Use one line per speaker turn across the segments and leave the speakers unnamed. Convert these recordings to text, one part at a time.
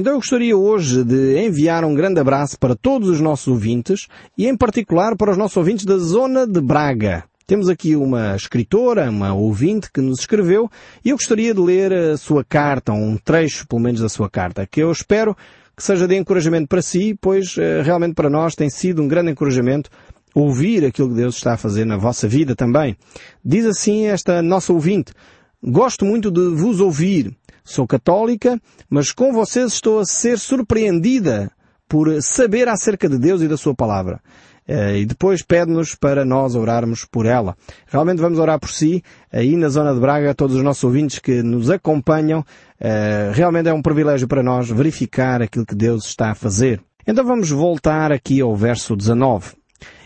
Então eu gostaria hoje de enviar um grande abraço para todos os nossos ouvintes e em particular para os nossos ouvintes da zona de Braga. Temos aqui uma escritora, uma ouvinte que nos escreveu e eu gostaria de ler a sua carta, um trecho pelo menos da sua carta, que eu espero que seja de encorajamento para si, pois eh, realmente para nós tem sido um grande encorajamento ouvir aquilo que Deus está a fazer na vossa vida também. Diz assim esta nossa ouvinte, gosto muito de vos ouvir. Sou católica, mas com vocês estou a ser surpreendida por saber acerca de Deus e da Sua palavra. Eh, e depois pede-nos para nós orarmos por ela. Realmente vamos orar por si, aí na zona de Braga, todos os nossos ouvintes que nos acompanham. Eh, realmente é um privilégio para nós verificar aquilo que Deus está a fazer. Então vamos voltar aqui ao verso 19.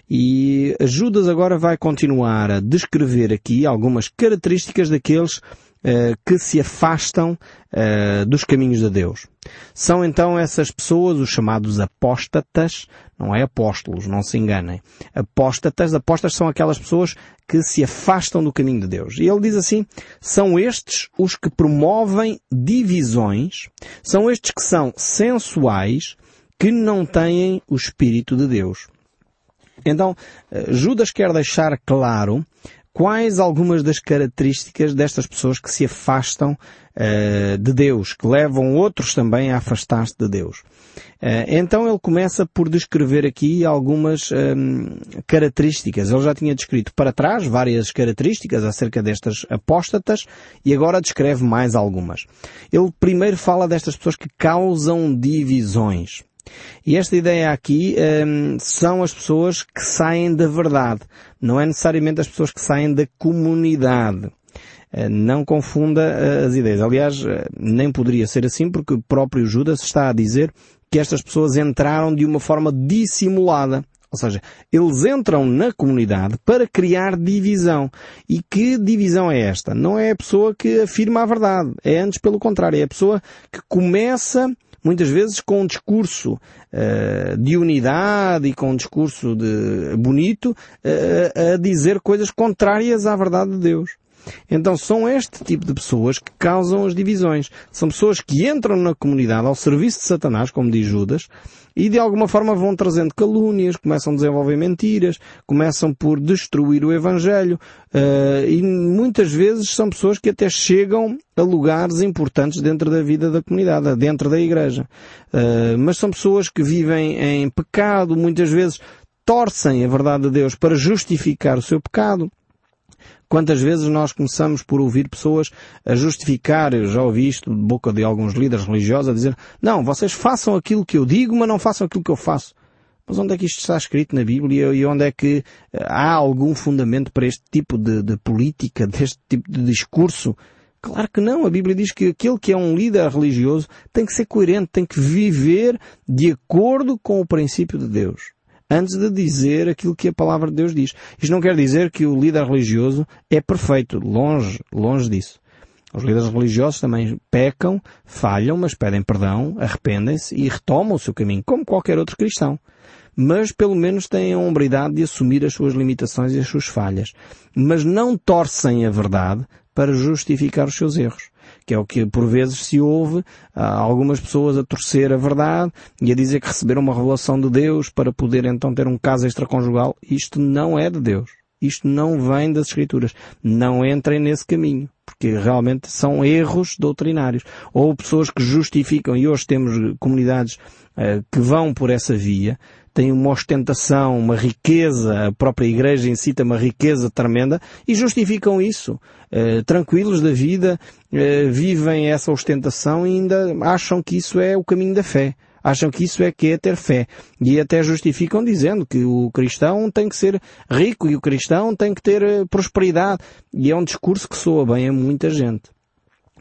E Judas agora vai continuar a descrever aqui algumas características daqueles uh, que se afastam uh, dos caminhos de Deus. São então essas pessoas, os chamados apóstatas, não é apóstolos, não se enganem. Apóstatas, apóstatas são aquelas pessoas que se afastam do caminho de Deus. E ele diz assim, são estes os que promovem divisões, são estes que são sensuais, que não têm o Espírito de Deus. Então, eh, Judas quer deixar claro quais algumas das características destas pessoas que se afastam uh, de Deus, que levam outros também a afastar-se de Deus. Uh, então ele começa por descrever aqui algumas um, ehm, características. Ele já tinha descrito para trás várias características acerca destas apóstatas e agora descreve mais algumas. Ele primeiro fala destas pessoas que causam divisões. E esta ideia aqui um, são as pessoas que saem da verdade. Não é necessariamente as pessoas que saem da comunidade. Uh, não confunda uh, as ideias. Aliás, uh, nem poderia ser assim porque o próprio Judas está a dizer que estas pessoas entraram de uma forma dissimulada. Ou seja, eles entram na comunidade para criar divisão. E que divisão é esta? Não é a pessoa que afirma a verdade. É antes pelo contrário. É a pessoa que começa muitas vezes com um discurso uh, de unidade e com um discurso de bonito uh, a dizer coisas contrárias à verdade de Deus. Então são este tipo de pessoas que causam as divisões. São pessoas que entram na comunidade ao serviço de Satanás, como diz Judas, e de alguma forma vão trazendo calúnias, começam a desenvolver mentiras, começam por destruir o Evangelho, uh, e muitas vezes são pessoas que até chegam a lugares importantes dentro da vida da comunidade, dentro da igreja. Uh, mas são pessoas que vivem em pecado, muitas vezes torcem a verdade de Deus para justificar o seu pecado. Quantas vezes nós começamos por ouvir pessoas a justificar, eu já ouvi isto de boca de alguns líderes religiosos, a dizer, não, vocês façam aquilo que eu digo, mas não façam aquilo que eu faço. Mas onde é que isto está escrito na Bíblia e onde é que eh, há algum fundamento para este tipo de, de política, deste tipo de discurso? Claro que não. A Bíblia diz que aquele que é um líder religioso tem que ser coerente, tem que viver de acordo com o princípio de Deus antes de dizer aquilo que a palavra de Deus diz. Isto não quer dizer que o líder religioso é perfeito. Longe, longe disso. Os líderes religiosos também pecam, falham, mas pedem perdão, arrependem-se e retomam o seu caminho, como qualquer outro cristão. Mas pelo menos têm a hombridade de assumir as suas limitações e as suas falhas. Mas não torcem a verdade para justificar os seus erros que é o que por vezes se ouve algumas pessoas a torcer a verdade e a dizer que receberam uma revelação de Deus para poder então ter um caso extraconjugal. Isto não é de Deus. Isto não vem das Escrituras. Não entrem nesse caminho, porque realmente são erros doutrinários. Ou pessoas que justificam, e hoje temos comunidades uh, que vão por essa via, têm uma ostentação, uma riqueza, a própria igreja tem uma riqueza tremenda e justificam isso. Uh, tranquilos da vida, uh, vivem essa ostentação e ainda acham que isso é o caminho da fé. Acham que isso é que é ter fé. E até justificam dizendo que o cristão tem que ser rico e o cristão tem que ter uh, prosperidade. E é um discurso que soa bem a muita gente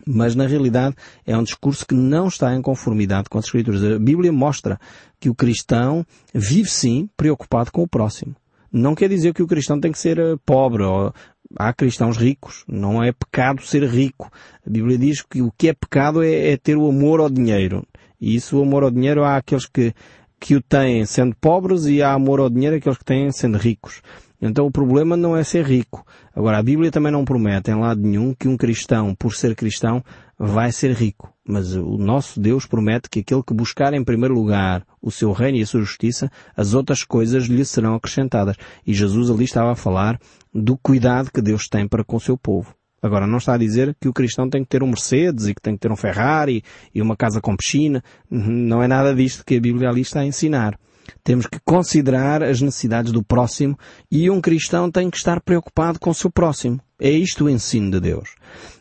mas na realidade é um discurso que não está em conformidade com as Escrituras. A Bíblia mostra que o cristão vive sim preocupado com o próximo. Não quer dizer que o cristão tem que ser eh, pobre ou há cristãos ricos. Não é pecado ser rico. A Bíblia diz que o que é pecado é, é ter o amor ao dinheiro. E isso, o amor ao dinheiro, há aqueles que, que o têm sendo pobres e há amor ao dinheiro aqueles que têm sendo ricos. Então o problema não é ser rico. Agora, a Bíblia também não promete em lado nenhum que um cristão, por ser cristão, vai ser rico. Mas o nosso Deus promete que aquele que buscar em primeiro lugar o seu reino e a sua justiça, as outras coisas lhe serão acrescentadas. E Jesus ali estava a falar do cuidado que Deus tem para com o seu povo. Agora, não está a dizer que o cristão tem que ter um Mercedes e que tem que ter um Ferrari e uma casa com piscina. Não é nada disto que a Bíblia ali está a ensinar. Temos que considerar as necessidades do próximo e um cristão tem que estar preocupado com o seu próximo. É isto o ensino de Deus.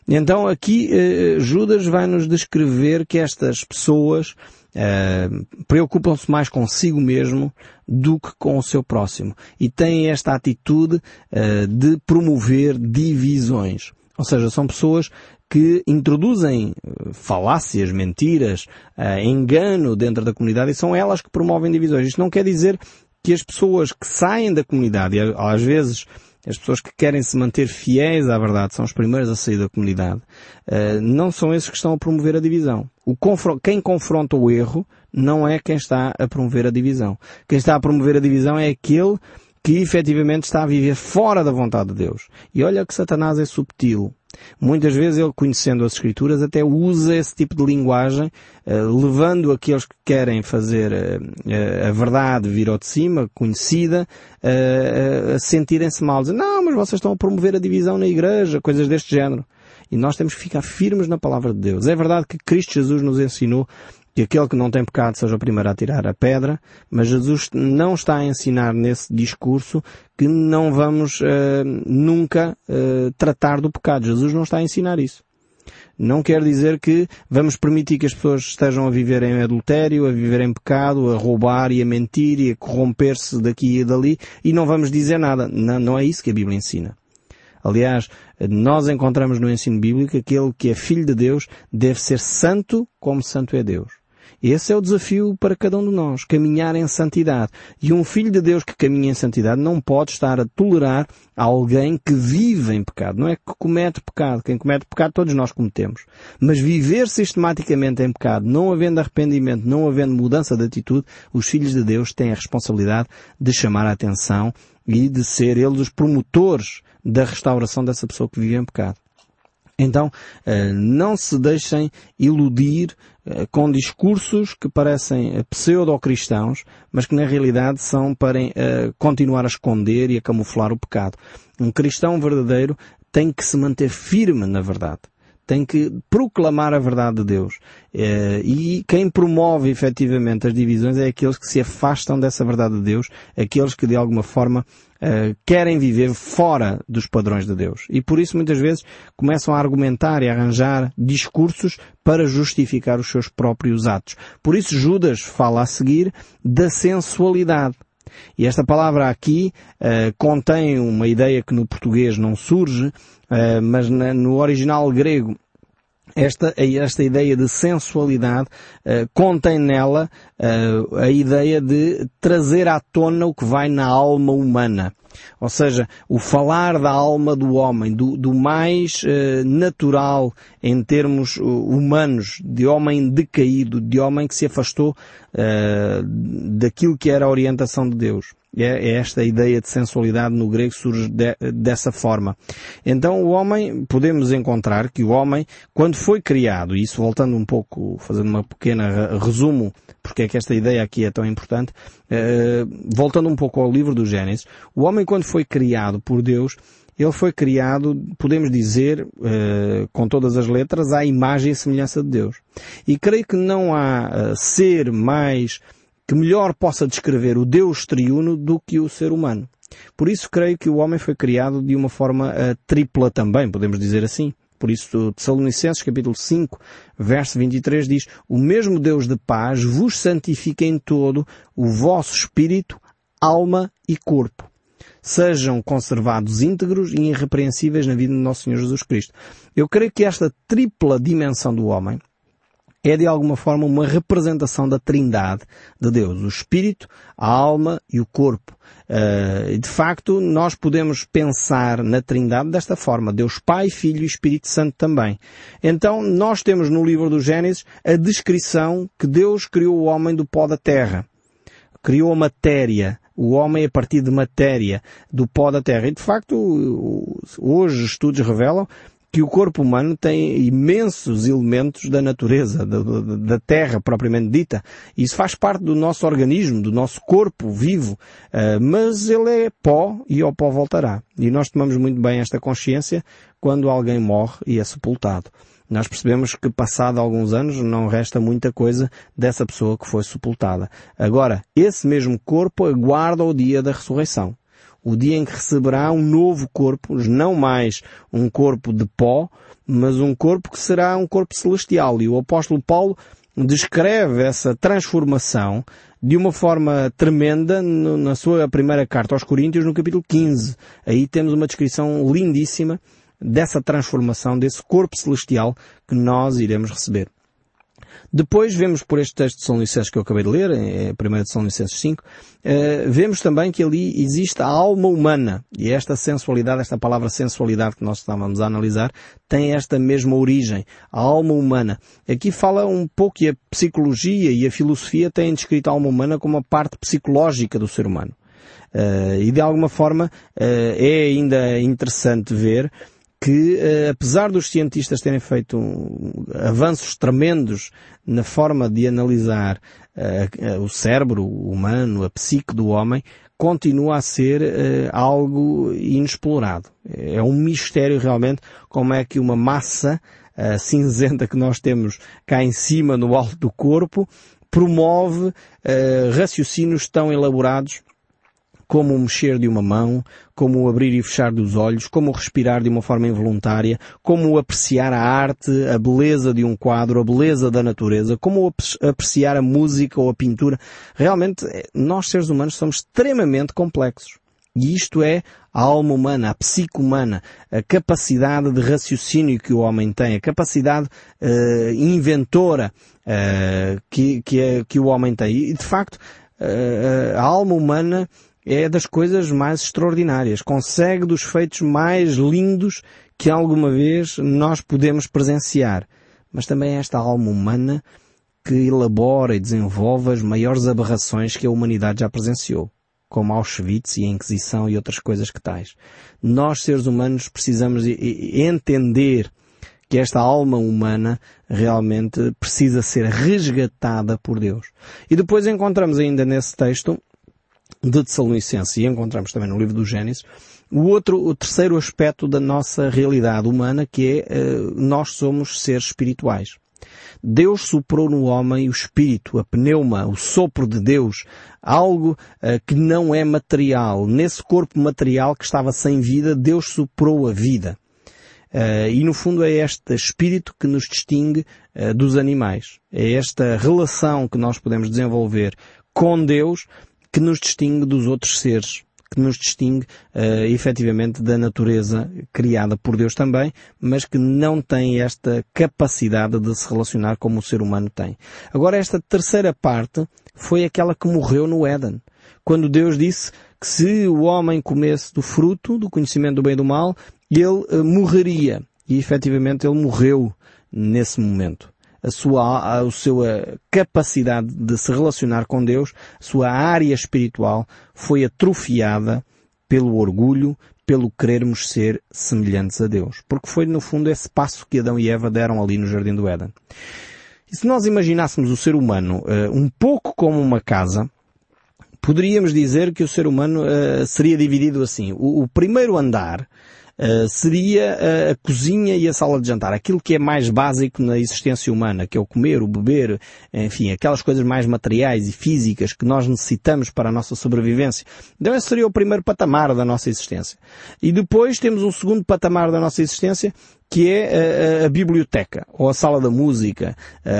Então aqui eh, Judas vai nos descrever que estas pessoas eh, preocupam-se mais consigo mesmo do que com o seu próximo e têm esta atitude eh, de promover divisões. Ou seja, são pessoas que introduzem eh, falácias, mentiras, uh, engano dentro da comunidade e são elas que promovem divisões. Isto não quer dizer que as pessoas que saem da comunidade, e às vezes as pessoas que querem se manter fiéis à verdade são os primeiros a sair da comunidade, uh, não são esses que estão a promover a divisão. Quem confronta o erro não é quem está a promover a divisão. Quem está a promover a divisão é aquele que efetivamente está a viver fora da vontade de Deus. E olha que Satanás é subtil. Muitas vezes ele, conhecendo as Escrituras, até usa esse tipo de linguagem, uh, levando aqueles que querem fazer uh, a verdade vir ao de cima, conhecida, a sentirem-se mal. Dizem, não, mas vocês estão a promover a divisão na igreja, coisas deste género. E nós temos que ficar firmes na palavra de Deus. É verdade que Cristo Jesus nos ensinou que aquele que não tem pecado seja o primeiro a tirar a pedra, mas Jesus não está a ensinar nesse discurso que não vamos uh, nunca uh, tratar do pecado. Jesus não está a ensinar isso. Não quer dizer que vamos permitir que as pessoas estejam a viver em adultério, a viver em pecado, a roubar e a mentir e a corromper-se daqui e dali e não vamos dizer nada. Não, não é isso que a Bíblia ensina. Aliás, nós encontramos no ensino bíblico que aquele que é filho de Deus deve ser santo como santo é Deus. Esse é o desafio para cada um de nós, caminhar em santidade. E um filho de Deus que caminha em santidade não pode estar a tolerar alguém que vive em pecado. Não é que comete pecado. Quem comete pecado todos nós cometemos. Mas viver sistematicamente em pecado, não havendo arrependimento, não havendo mudança de atitude, os filhos de Deus têm a responsabilidade de chamar a atenção e de ser eles os promotores da restauração dessa pessoa que vive em pecado. Então, eh, não se deixem iludir eh, com discursos que parecem eh, pseudo-cristãos, mas que na realidade são para continuar a esconder e a camuflar o pecado. Um cristão verdadeiro tem que se manter firme na verdade tem que proclamar a verdade de Deus. E quem promove efetivamente as divisões é aqueles que se afastam dessa verdade de Deus, aqueles que de alguma forma uh, querem viver fora dos padrões de Deus. E por isso muitas vezes começam a argumentar e a arranjar discursos para justificar os seus próprios atos. Por isso Judas fala a seguir da sensualidade. E esta palavra aqui uh, contém uma ideia que no português não surge, uh, mas na, no original grego esta, esta ideia de sensualidade uh, contém nela uh, a ideia de trazer à tona o que vai na alma humana. Ou seja, o falar da alma do homem, do, do mais uh, natural em termos humanos, de homem decaído, de homem que se afastou daquilo que era a orientação de Deus. É, é esta ideia de sensualidade no grego surge de, dessa forma. Então o homem, podemos encontrar que o homem, quando foi criado, e isso voltando um pouco, fazendo uma pequena resumo, porque é que esta ideia aqui é tão importante, uh, voltando um pouco ao livro do Gênesis, o homem quando foi criado por Deus, ele foi criado, podemos dizer, uh, com todas as letras, à imagem e semelhança de Deus. E creio que não há uh, ser mais que melhor possa descrever o Deus triuno do que o ser humano. Por isso creio que o homem foi criado de uma forma uh, tripla também, podemos dizer assim. Por isso, Tessalonicenses capítulo 5, verso 23 diz, O mesmo Deus de paz vos santifica em todo o vosso espírito, alma e corpo. Sejam conservados íntegros e irrepreensíveis na vida do nosso Senhor Jesus Cristo. Eu creio que esta tripla dimensão do homem, é de alguma forma uma representação da trindade de Deus, o espírito, a alma e o corpo. Uh, de facto, nós podemos pensar na trindade desta forma, Deus Pai, Filho e Espírito Santo também. Então, nós temos no livro do Gênesis a descrição que Deus criou o homem do pó da terra. Criou a matéria, o homem a partir de matéria, do pó da terra. E de facto, hoje estudos revelam que o corpo humano tem imensos elementos da natureza, da, da, terra propriamente dita. Isso faz parte do nosso organismo, do nosso corpo vivo, uh, mas ele é pó e ao pó voltará. E nós tomamos muito bem esta consciência quando alguém morre e é sepultado. Nós percebemos que passado alguns anos não resta muita coisa dessa pessoa que foi sepultada. Agora, esse mesmo corpo aguarda o dia da ressurreição o dia em que receberá um novo corpo, não mais um corpo de pó, mas um corpo que será um corpo celestial. E o apóstolo Paulo descreve essa transformação de uma forma tremenda na sua primeira carta aos Coríntios, no capítulo 15. Aí temos uma descrição lindíssima dessa transformação, desse corpo celestial que nós iremos receber. Depois vemos por este texto de São Licenses que eu acabei de ler, a primeira de São Licenses 5, uh, vemos também que ali existe a alma humana. E esta sensualidade, esta palavra sensualidade que nós estávamos a analisar, tem esta mesma origem. A alma humana. Aqui fala um pouco que a psicologia e a filosofia têm descrito a alma humana como a parte psicológica do ser humano. Uh, e de alguma forma uh, é ainda interessante ver que, eh, apesar dos cientistas terem feito avanços tremendos na forma de analisar uh, o cérebro humano, a psique do homem, continua a ser uh, algo inexplorado. É um mistério realmente como é que uma massa uh, cinzenta que nós temos cá em cima, no alto do corpo, promove raciocínios tão elaborados como o mexer de uma mão, como o abrir e fechar dos olhos, como o respirar de uma forma involuntária, como o apreciar a arte, a beleza de um quadro, a beleza da natureza, como apreciar a música ou a pintura. Realmente, eh, nós seres humanos somos extremamente complexos. E isto é a alma humana, a psique humana, a capacidade de raciocínio que o homem tem, a capacidade uh, inventora uh, que, que, é, que o homem tem. E, de facto, uh, a alma humana é das coisas mais extraordinárias. Consegue dos feitos mais lindos que alguma vez nós podemos presenciar. Mas também é esta alma humana que elabora e desenvolve as maiores aberrações que a humanidade já presenciou, como Auschwitz e a Inquisição e outras coisas que tais. Nós, seres humanos, precisamos entender que esta alma humana realmente precisa ser resgatada por Deus. E depois encontramos ainda nesse texto de Tessalonicenses e encontramos também no livro do Gênesis, o outro, o terceiro aspecto da nossa realidade humana que é uh, nós somos seres espirituais. Deus soprou no homem o espírito, a pneuma, o sopro de Deus, algo uh, que não é material. Nesse corpo material que estava sem vida, Deus soprou a vida. Uh, e no fundo é este espírito que nos distingue uh, dos animais. É esta relação que nós podemos desenvolver com Deus que nos distingue dos outros seres, que nos distingue uh, efetivamente da natureza criada por Deus também, mas que não tem esta capacidade de se relacionar como o ser humano tem. Agora esta terceira parte foi aquela que morreu no Éden. Quando Deus disse que se o homem comesse do fruto, do conhecimento do bem e do mal, ele uh, morreria. E efetivamente ele morreu nesse momento a sua, a, sua capacidade de se relacionar com Deus, a sua área espiritual foi atrofiada pelo orgulho, pelo querermos ser semelhantes a Deus. Porque foi, no fundo, esse passo que Adão e Eva deram ali no Jardim do Éden. E se nós imaginássemos o ser humano uh, um pouco como uma casa, poderíamos dizer que o ser humano uh, seria dividido assim. O, o primeiro andar uh, seria a, a, cozinha e a sala de jantar. Aquilo que é mais básico na existência humana, que é o comer, o beber, enfim, aquelas coisas mais materiais e físicas que nós necessitamos para a nossa sobrevivência. Então esse seria o primeiro patamar da nossa existência. E depois temos um segundo patamar da nossa existência que é a, biblioteca, ou a sala da música,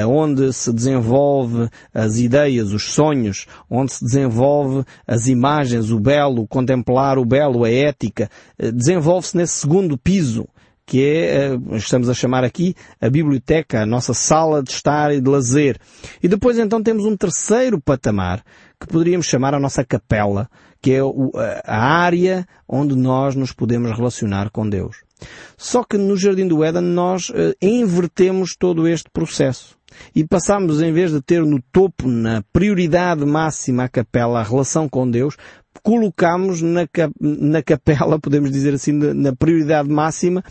onde se desenvolve as ideias, os sonhos, onde se desenvolve as imagens, o belo, contemplar o belo, a ética, desenvolve-se nesse segundo piso, que é, estamos a chamar aqui, a biblioteca, a nossa sala de estar e de lazer. E depois então temos um terceiro patamar, que poderíamos chamar a nossa capela, que é a área onde nós nos podemos relacionar com Deus. Só que no Jardim do Éden nós uh, invertemos todo este processo. E passamos, em vez de ter no topo, na prioridade máxima a capela, a relação com Deus, colocamos na, na capela, podemos dizer assim, na prioridade máxima,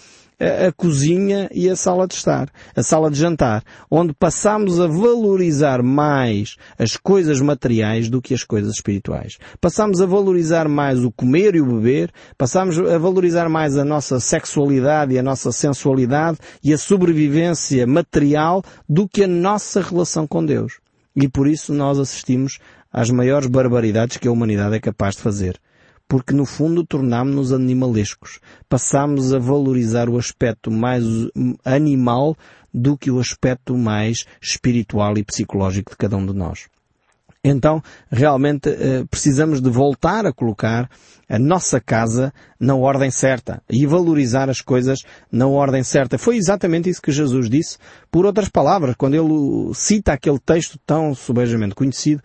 a, cozinha e a sala de estar, a sala de jantar, onde passamos a valorizar mais as coisas materiais do que as coisas espirituais. Passamos a valorizar mais o comer e o beber, passamos a valorizar mais a nossa sexualidade e a nossa sensualidade e a sobrevivência material do que a nossa relação com Deus. E por isso nós assistimos às maiores barbaridades que a humanidade é capaz de fazer porque no fundo tornámos-nos animalescos. Passámos a valorizar o aspecto mais animal do que o aspecto mais espiritual e psicológico de cada um de nós. Então, realmente, eh, precisamos de voltar a colocar a nossa casa na ordem certa e valorizar as coisas na ordem certa. Foi exatamente isso que Jesus disse, por outras palavras, quando ele cita aquele texto tão subejamente conhecido,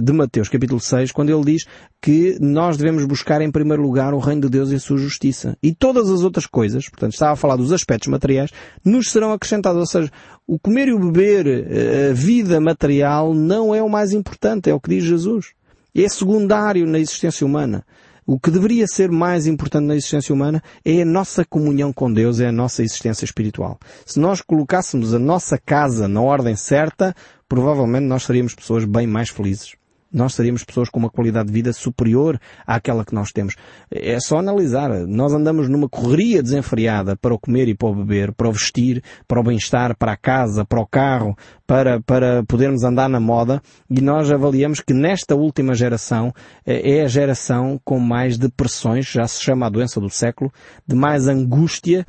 de Mateus, capítulo 6, quando ele diz que nós devemos buscar em primeiro lugar o reino de Deus e a sua justiça. E todas as outras coisas, portanto, estava a falar dos aspectos materiais, nos serão acrescentados. Ou seja, o comer e o beber, eh, a vida material, não é o mais importante, é o que diz Jesus. É secundário na existência humana. O que deveria ser mais importante na existência humana é a nossa comunhão com Deus, é a nossa existência espiritual. Se nós colocássemos a nossa casa na ordem certa, provavelmente nós seríamos pessoas bem mais felizes. Nós seríamos pessoas com uma qualidade de vida superior àquela que nós temos. É só analisar. Nós andamos numa correria desenfreada para o comer e para o beber, para o vestir, para o bem-estar, para a casa, para o carro, para, para podermos andar na moda e nós avaliamos que nesta última geração eh, é a geração com mais depressões, já se chama a doença do século, de mais angústia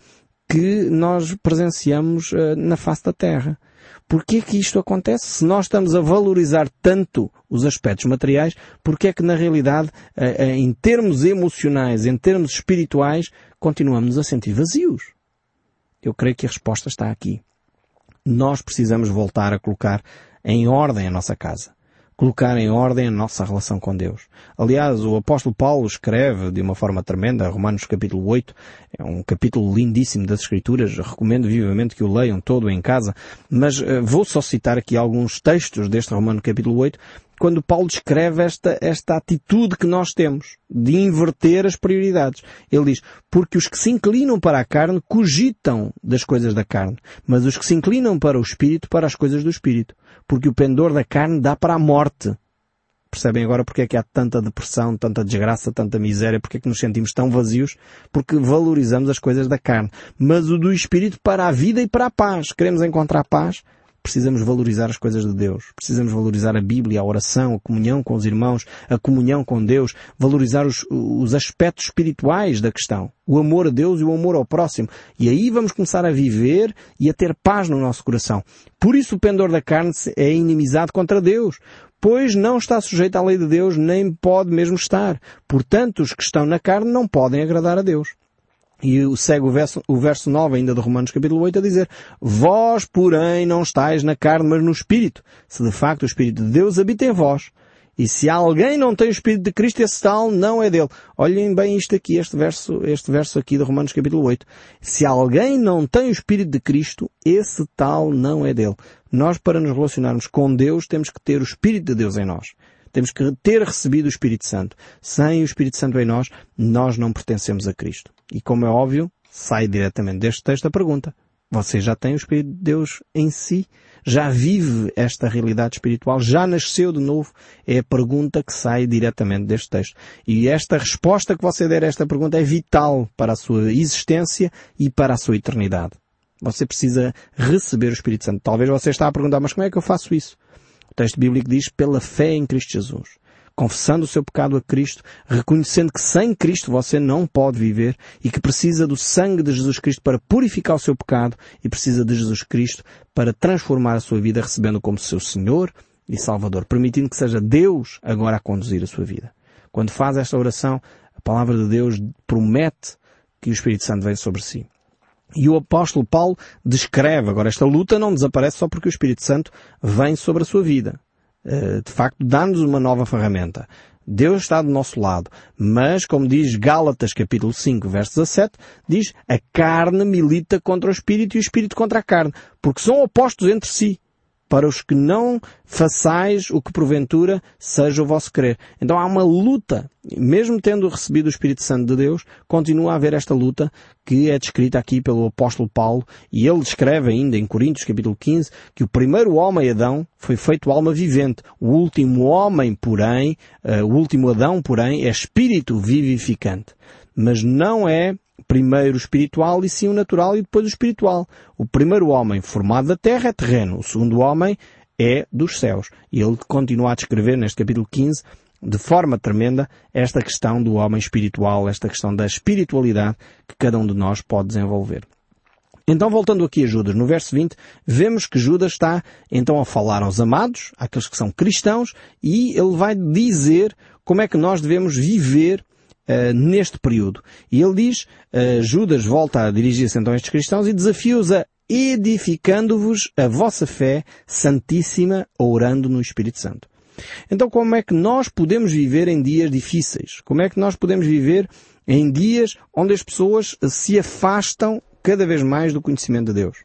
que nós presenciamos eh, na face da Terra. Porquê é que isto acontece? Se nós estamos a valorizar tanto os aspectos materiais, porquê é que na realidade, eh, eh, em termos emocionais, em termos espirituais, continuamos a sentir vazios? Eu creio que a resposta está aqui. Nós precisamos voltar a colocar em ordem a nossa casa colocar em ordem a nossa relação com Deus. Aliás, o apóstolo Paulo escreve de uma forma tremenda, Romanos capítulo 8, é um capítulo lindíssimo das Escrituras, recomendo vivamente que o leiam todo em casa, mas uh, vou só citar aqui alguns textos deste Romano capítulo 8, quando Paulo descreve esta, esta atitude que nós temos de inverter as prioridades. Ele diz, porque os que se inclinam para a carne cogitam das coisas da carne, mas os que se inclinam para o espírito, para as coisas do espírito porque o pendor da carne dá para a morte. Percebem agora porque é que há tanta depressão, tanta desgraça, tanta miséria, porque é que nos sentimos tão vazios? Porque valorizamos as coisas da carne. Mas o do Espírito para a vida e para a paz. Queremos encontrar paz? Precisamos valorizar as coisas de Deus. Precisamos valorizar a Bíblia, a oração, a comunhão com os irmãos, a comunhão com Deus, valorizar os, os aspectos espirituais da questão. O amor a Deus e o amor ao próximo. E aí vamos começar a viver e a ter paz no nosso coração. Por isso o pendor da carne é inimizado contra Deus pois não está sujeito à lei de Deus, nem pode mesmo estar. Portanto, os que estão na carne não podem agradar a Deus. E segue o verso, o verso 9 ainda de Romanos capítulo 8 a dizer, Vós, porém, não estáis na carne, mas no Espírito, se de facto o Espírito de Deus habita em vós. E se alguém não tem o Espírito de Cristo, esse tal não é dele. Olhem bem isto aqui, este verso, este verso aqui de Romanos capítulo 8. Se alguém não tem o Espírito de Cristo, esse tal não é dele. Nós, para nos relacionarmos com Deus, temos que ter o Espírito de Deus em nós. Temos que ter recebido o Espírito Santo. Sem o Espírito Santo em nós, nós não pertencemos a Cristo. E como é óbvio, sai diretamente deste texto a pergunta. Você já tem o Espírito de Deus em si? Já vive esta realidade espiritual? Já nasceu de novo? É a pergunta que sai diretamente deste texto. E esta resposta que você der a esta pergunta é vital para a sua existência e para a sua eternidade. Você precisa receber o Espírito Santo. Talvez você está a perguntar, mas como é que eu faço isso? O texto bíblico diz pela fé em Cristo Jesus confessando o seu pecado a Cristo, reconhecendo que sem Cristo você não pode viver e que precisa do sangue de Jesus Cristo para purificar o seu pecado e precisa de Jesus Cristo para transformar a sua vida recebendo como seu Senhor e Salvador, permitindo que seja Deus agora a conduzir a sua vida. Quando faz esta oração, a palavra de Deus promete que o Espírito Santo vem sobre si. E o apóstolo Paulo descreve agora esta luta não desaparece só porque o Espírito Santo vem sobre a sua vida. Eh, de facto, dá-nos uma nova ferramenta. Deus está do nosso lado. Mas, como diz Gálatas capítulo 5, verso 17, diz, a carne milita contra o espírito e o espírito contra a carne, porque são opostos entre si. Para os que não façais o que porventura seja o vosso querer. Então há uma luta. Mesmo tendo recebido o Espírito Santo de Deus, continua a haver esta luta que é descrita aqui pelo apóstolo Paulo e ele escreve ainda em Coríntios capítulo 15 que o primeiro homem Adão foi feito alma vivente. O último homem, porém, uh, o último Adão, porém, é espírito vivificante. Mas não é primeiro o espiritual e sim o natural e depois o espiritual. O primeiro homem formado da terra é terreno, o segundo homem é dos céus. E ele continua a descrever neste capítulo 15 de forma tremenda esta questão do homem espiritual, esta questão da espiritualidade que cada um de nós pode desenvolver. Então, voltando aqui a Judas, no verso 20, vemos que Judas está então a falar aos amados, àqueles que são cristãos, e ele vai dizer como é que nós devemos viver uh, neste período. E ele diz, uh, Judas volta a dirigir-se então a estes cristãos e desafia-os a edificando-vos a vossa fé santíssima, orando no Espírito Santo. Então como é que nós podemos viver em dias difíceis? Como é que nós podemos viver em dias onde as pessoas se afastam cada vez mais do conhecimento de Deus?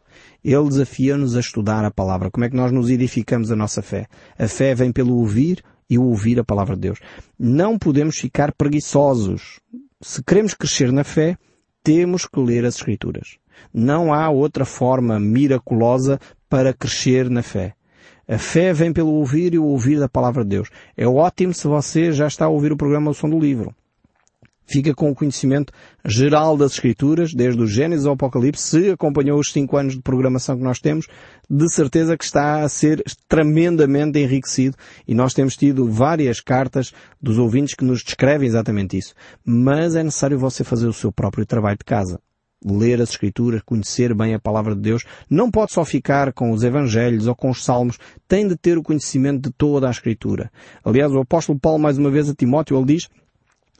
Ele desafia-nos a estudar a palavra. Como é que nós nos edificamos a nossa fé? A fé vem pelo ouvir, e ouvir a palavra de Deus. Não podemos ficar preguiçosos. Se queremos crescer na fé, temos que ler as Escrituras. Não há outra forma miraculosa para crescer na fé. A fé vem pelo ouvir e o ouvir da palavra de Deus. É ótimo se você já está a ouvir o programa O Som do Livro fica com o conhecimento geral das Escrituras, desde o Gênesis ao Apocalipse, se acompanhou os cinco anos de programação que nós temos, de certeza que está a ser tremendamente enriquecido e nós temos tido várias cartas dos ouvintes que nos descrevem exatamente isso. Mas é necessário você fazer o seu próprio trabalho de casa. Ler as Escrituras, conhecer bem a Palavra de Deus. Não pode só ficar com os Evangelhos ou com os Salmos. Tem de ter o conhecimento de toda a Escritura. Aliás, o apóstolo Paulo, mais uma vez a Timóteo, ele diz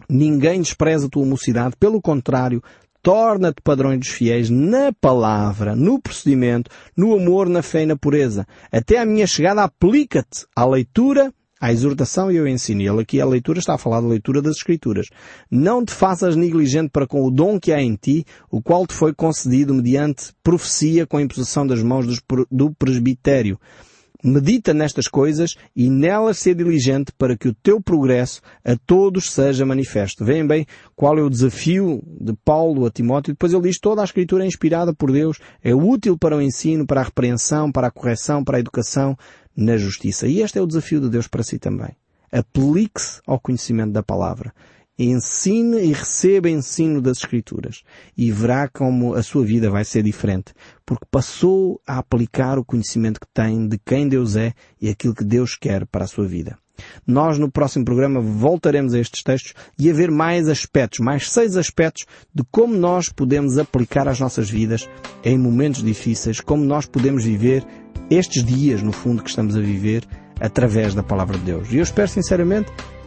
Ninguém despreza a tua mocidade, pelo contrário, torna-te padrões dos fiéis na palavra, no procedimento, no amor, na fé e na pureza. Até a minha chegada aplica-te à leitura, à exortação e ao ensino. E aqui a leitura está a falar da leitura das Escrituras. Não te faças negligente para com o dom que há em ti, o qual te foi concedido mediante profecia com a imposição das mãos do presbitério medita nestas coisas e nelas ser diligente para que o teu progresso a todos seja manifesto. Veem bem qual é o desafio de Paulo a Timóteo. Depois ele diz toda a escritura é inspirada por Deus, é útil para o ensino, para a repreensão, para a correção, para a educação na justiça. E este é o desafio de Deus para si também. Aplique-se ao conhecimento da palavra ensine e receba ensino das Escrituras e verá como a sua vida vai ser diferente, porque passou a aplicar o conhecimento que tem de quem Deus é e aquilo que Deus quer para a sua vida. Nós no próximo programa voltaremos a estes textos e a ver mais aspectos, mais seis aspectos de como nós podemos aplicar às nossas vidas em momentos difíceis, como nós podemos viver estes dias, no fundo, que estamos a viver através da Palavra de Deus. E eu espero sinceramente